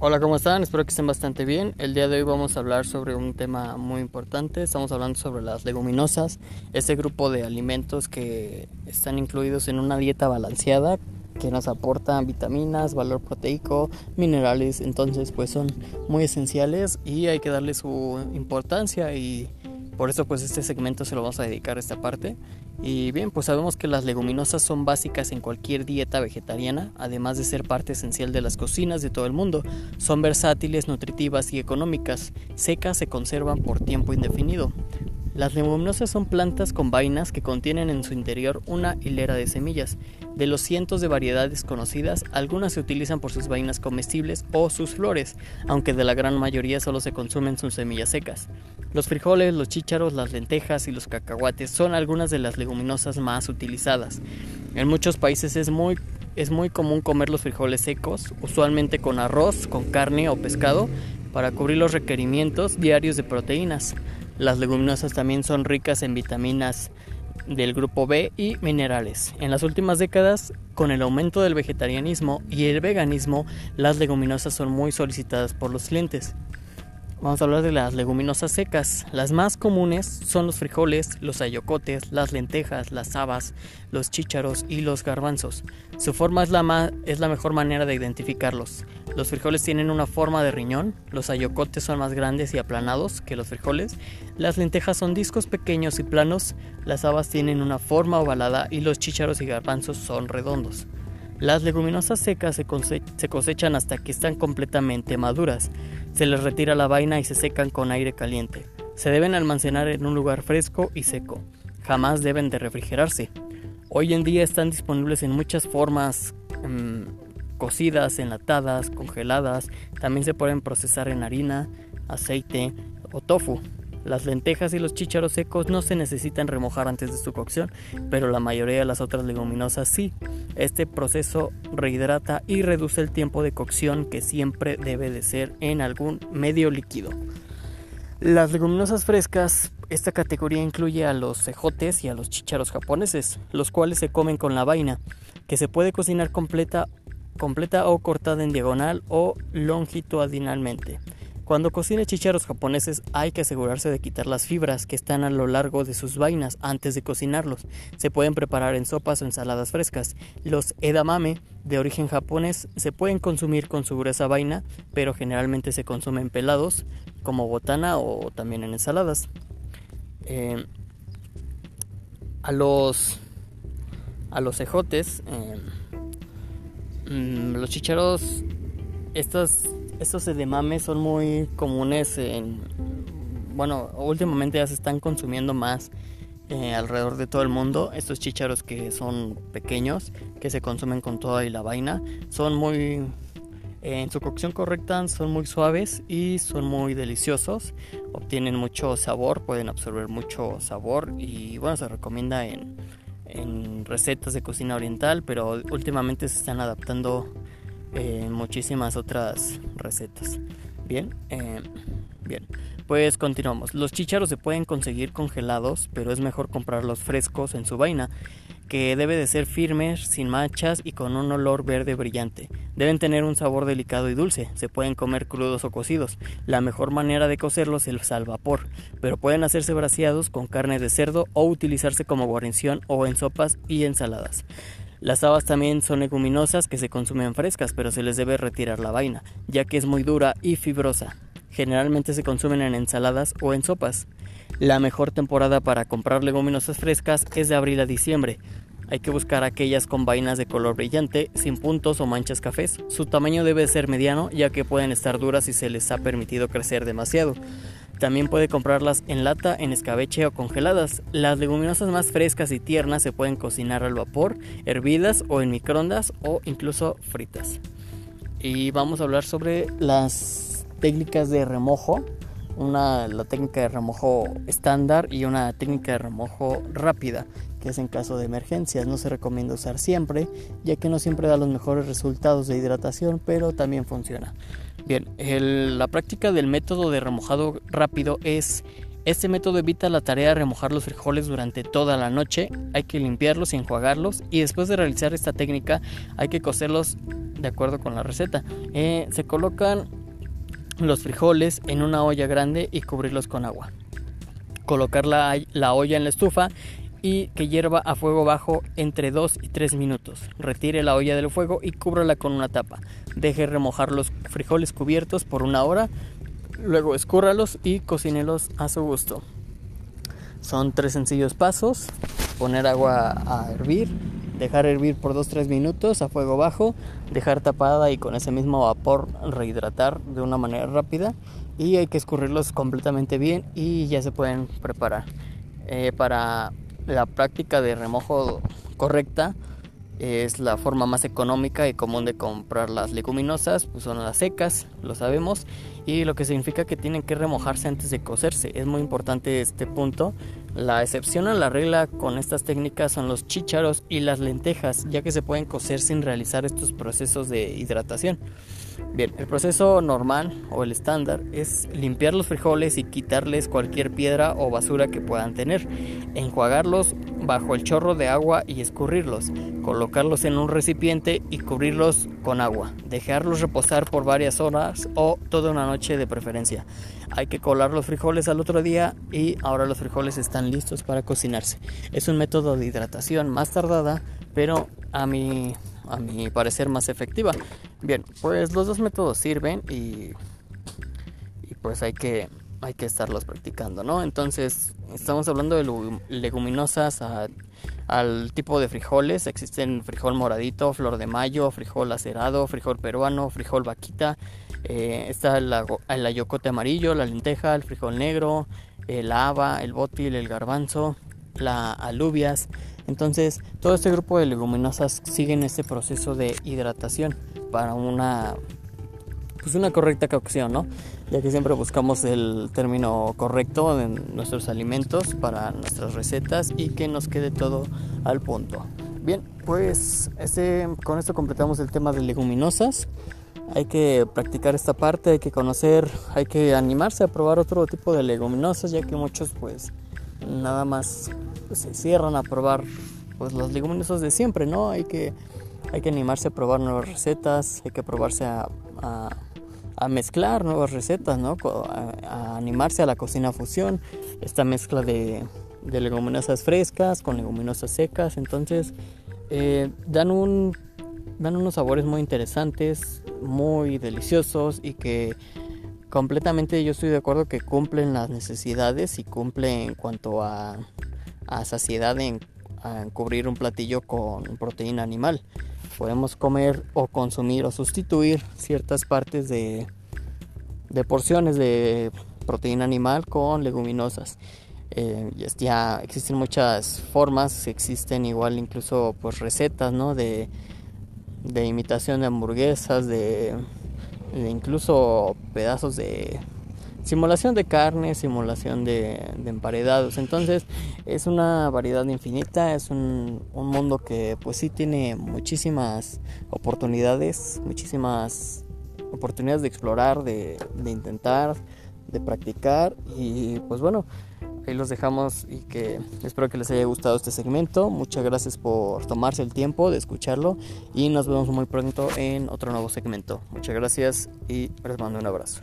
Hola, ¿cómo están? Espero que estén bastante bien. El día de hoy vamos a hablar sobre un tema muy importante. Estamos hablando sobre las leguminosas, ese grupo de alimentos que están incluidos en una dieta balanceada que nos aportan vitaminas, valor proteico, minerales, entonces pues son muy esenciales y hay que darle su importancia y por eso pues este segmento se lo vamos a dedicar a esta parte. Y bien, pues sabemos que las leguminosas son básicas en cualquier dieta vegetariana, además de ser parte esencial de las cocinas de todo el mundo. Son versátiles, nutritivas y económicas. Secas se conservan por tiempo indefinido. Las leguminosas son plantas con vainas que contienen en su interior una hilera de semillas. De los cientos de variedades conocidas, algunas se utilizan por sus vainas comestibles o sus flores, aunque de la gran mayoría solo se consumen sus semillas secas. Los frijoles, los chícharos, las lentejas y los cacahuates son algunas de las leguminosas más utilizadas. En muchos países es muy, es muy común comer los frijoles secos, usualmente con arroz, con carne o pescado, para cubrir los requerimientos diarios de proteínas. Las leguminosas también son ricas en vitaminas del grupo B y minerales. En las últimas décadas, con el aumento del vegetarianismo y el veganismo, las leguminosas son muy solicitadas por los clientes. Vamos a hablar de las leguminosas secas. Las más comunes son los frijoles, los ayocotes, las lentejas, las habas, los chícharos y los garbanzos. Su forma es la, es la mejor manera de identificarlos. Los frijoles tienen una forma de riñón, los ayocotes son más grandes y aplanados que los frijoles, las lentejas son discos pequeños y planos, las habas tienen una forma ovalada y los chícharos y garbanzos son redondos. Las leguminosas secas se, cosechan hasta que están completamente maduras. Se les retira la vaina y se secan con aire caliente. Se deben almacenar en un lugar fresco y seco. Jamás deben de refrigerarse. Hoy en día están disponibles en muchas formas, mmm, cocidas, enlatadas, congeladas. También se pueden procesar en harina, aceite o tofu. Las lentejas y los chícharos secos no se necesitan remojar antes de su cocción, pero la mayoría de las otras leguminosas sí. Este proceso rehidrata y reduce el tiempo de cocción que siempre debe de ser en algún medio líquido. Las leguminosas frescas, esta categoría incluye a los cejotes y a los chícharos japoneses, los cuales se comen con la vaina, que se puede cocinar completa, completa o cortada en diagonal o longitudinalmente. Cuando cocine chicharos japoneses hay que asegurarse de quitar las fibras que están a lo largo de sus vainas antes de cocinarlos. Se pueden preparar en sopas o ensaladas frescas. Los edamame de origen japonés se pueden consumir con su gruesa vaina, pero generalmente se consumen pelados como botana o también en ensaladas. Eh, a los a los ejotes, eh, mm, los chicharos, estas estos edemames son muy comunes en... Bueno, últimamente ya se están consumiendo más eh, alrededor de todo el mundo. Estos chícharos que son pequeños, que se consumen con toda y la vaina, son muy... en su cocción correcta son muy suaves y son muy deliciosos. Obtienen mucho sabor, pueden absorber mucho sabor y bueno, se recomienda en, en recetas de cocina oriental, pero últimamente se están adaptando eh, muchísimas otras recetas. Bien, eh, bien, pues continuamos. Los chícharos se pueden conseguir congelados, pero es mejor comprarlos frescos en su vaina, que debe de ser firme, sin manchas y con un olor verde brillante. Deben tener un sabor delicado y dulce. Se pueden comer crudos o cocidos. La mejor manera de cocerlos es al vapor, pero pueden hacerse braseados con carne de cerdo o utilizarse como guarnición o en sopas y ensaladas. Las habas también son leguminosas que se consumen frescas, pero se les debe retirar la vaina, ya que es muy dura y fibrosa. Generalmente se consumen en ensaladas o en sopas. La mejor temporada para comprar leguminosas frescas es de abril a diciembre. Hay que buscar aquellas con vainas de color brillante, sin puntos o manchas cafés. Su tamaño debe ser mediano, ya que pueden estar duras si se les ha permitido crecer demasiado. También puede comprarlas en lata, en escabeche o congeladas. Las leguminosas más frescas y tiernas se pueden cocinar al vapor, hervidas o en microondas o incluso fritas. Y vamos a hablar sobre las técnicas de remojo. Una, la técnica de remojo estándar y una técnica de remojo rápida, que es en caso de emergencias. No se recomienda usar siempre, ya que no siempre da los mejores resultados de hidratación, pero también funciona. Bien, la práctica del método de remojado rápido es este método evita la tarea de remojar los frijoles durante toda la noche, hay que limpiarlos y enjuagarlos y después de realizar esta técnica hay que cocerlos de acuerdo con la receta. Eh, se colocan los frijoles en una olla grande y cubrirlos con agua. Colocar la, la olla en la estufa y que hierva a fuego bajo entre 2 y 3 minutos. Retire la olla del fuego y cúbrala con una tapa. Deje remojar los frijoles cubiertos por una hora. Luego escúrralos y cocínelos a su gusto. Son tres sencillos pasos. Poner agua a hervir, dejar hervir por 2-3 minutos a fuego bajo, dejar tapada y con ese mismo vapor rehidratar de una manera rápida y hay que escurrirlos completamente bien y ya se pueden preparar. Eh, para la práctica de remojo correcta es la forma más económica y común de comprar las leguminosas, pues son las secas, lo sabemos, y lo que significa que tienen que remojarse antes de cocerse. Es muy importante este punto. La excepción a la regla con estas técnicas son los chícharos y las lentejas, ya que se pueden cocer sin realizar estos procesos de hidratación. Bien, el proceso normal o el estándar es limpiar los frijoles y quitarles cualquier piedra o basura que puedan tener, enjuagarlos bajo el chorro de agua y escurrirlos, colocarlos en un recipiente y cubrirlos con agua, dejarlos reposar por varias horas o toda una noche de preferencia. Hay que colar los frijoles al otro día y ahora los frijoles están listos para cocinarse. Es un método de hidratación más tardada, pero a mi, a mi parecer más efectiva. Bien, pues los dos métodos sirven y, y pues hay que, hay que estarlos practicando, ¿no? Entonces, estamos hablando de leguminosas al tipo de frijoles. Existen frijol moradito, flor de mayo, frijol acerado, frijol peruano, frijol vaquita. Eh, está el, el ayocote amarillo, la lenteja, el frijol negro, el haba, el bótil, el garbanzo, la alubias. Entonces, todo este grupo de leguminosas siguen este proceso de hidratación para una pues una correcta cocción, ¿no? Ya que siempre buscamos el término correcto en nuestros alimentos para nuestras recetas y que nos quede todo al punto. Bien, pues este, con esto completamos el tema de leguminosas. Hay que practicar esta parte, hay que conocer, hay que animarse a probar otro tipo de leguminosas, ya que muchos pues nada más se cierran a probar pues las leguminosas de siempre, ¿no? Hay que hay que animarse a probar nuevas recetas, hay que probarse a, mezclar nuevas recetas, ¿no? A, animarse a la cocina fusión, esta mezcla de, leguminosas frescas con leguminosas secas, entonces eh, dan, un, dan unos sabores muy interesantes, muy deliciosos y que completamente yo estoy de acuerdo que cumplen las necesidades y cumplen en cuanto a, a saciedad en cubrir un platillo con proteína animal podemos comer o consumir o sustituir ciertas partes de, de porciones de proteína animal con leguminosas. Eh, ya existen muchas formas, existen igual incluso pues recetas ¿no? de, de imitación de hamburguesas, de incluso pedazos de simulación de carne, simulación de, emparedados. Entonces es una variedad infinita, es un, mundo que pues sí tiene muchísimas oportunidades, muchísimas oportunidades de explorar, de intentar, de practicar y pues bueno, ahí los dejamos y que espero que les haya gustado este segmento. Muchas gracias por tomarse el tiempo de escucharlo y nos vemos muy pronto en otro nuevo segmento. Muchas gracias y les mando un abrazo.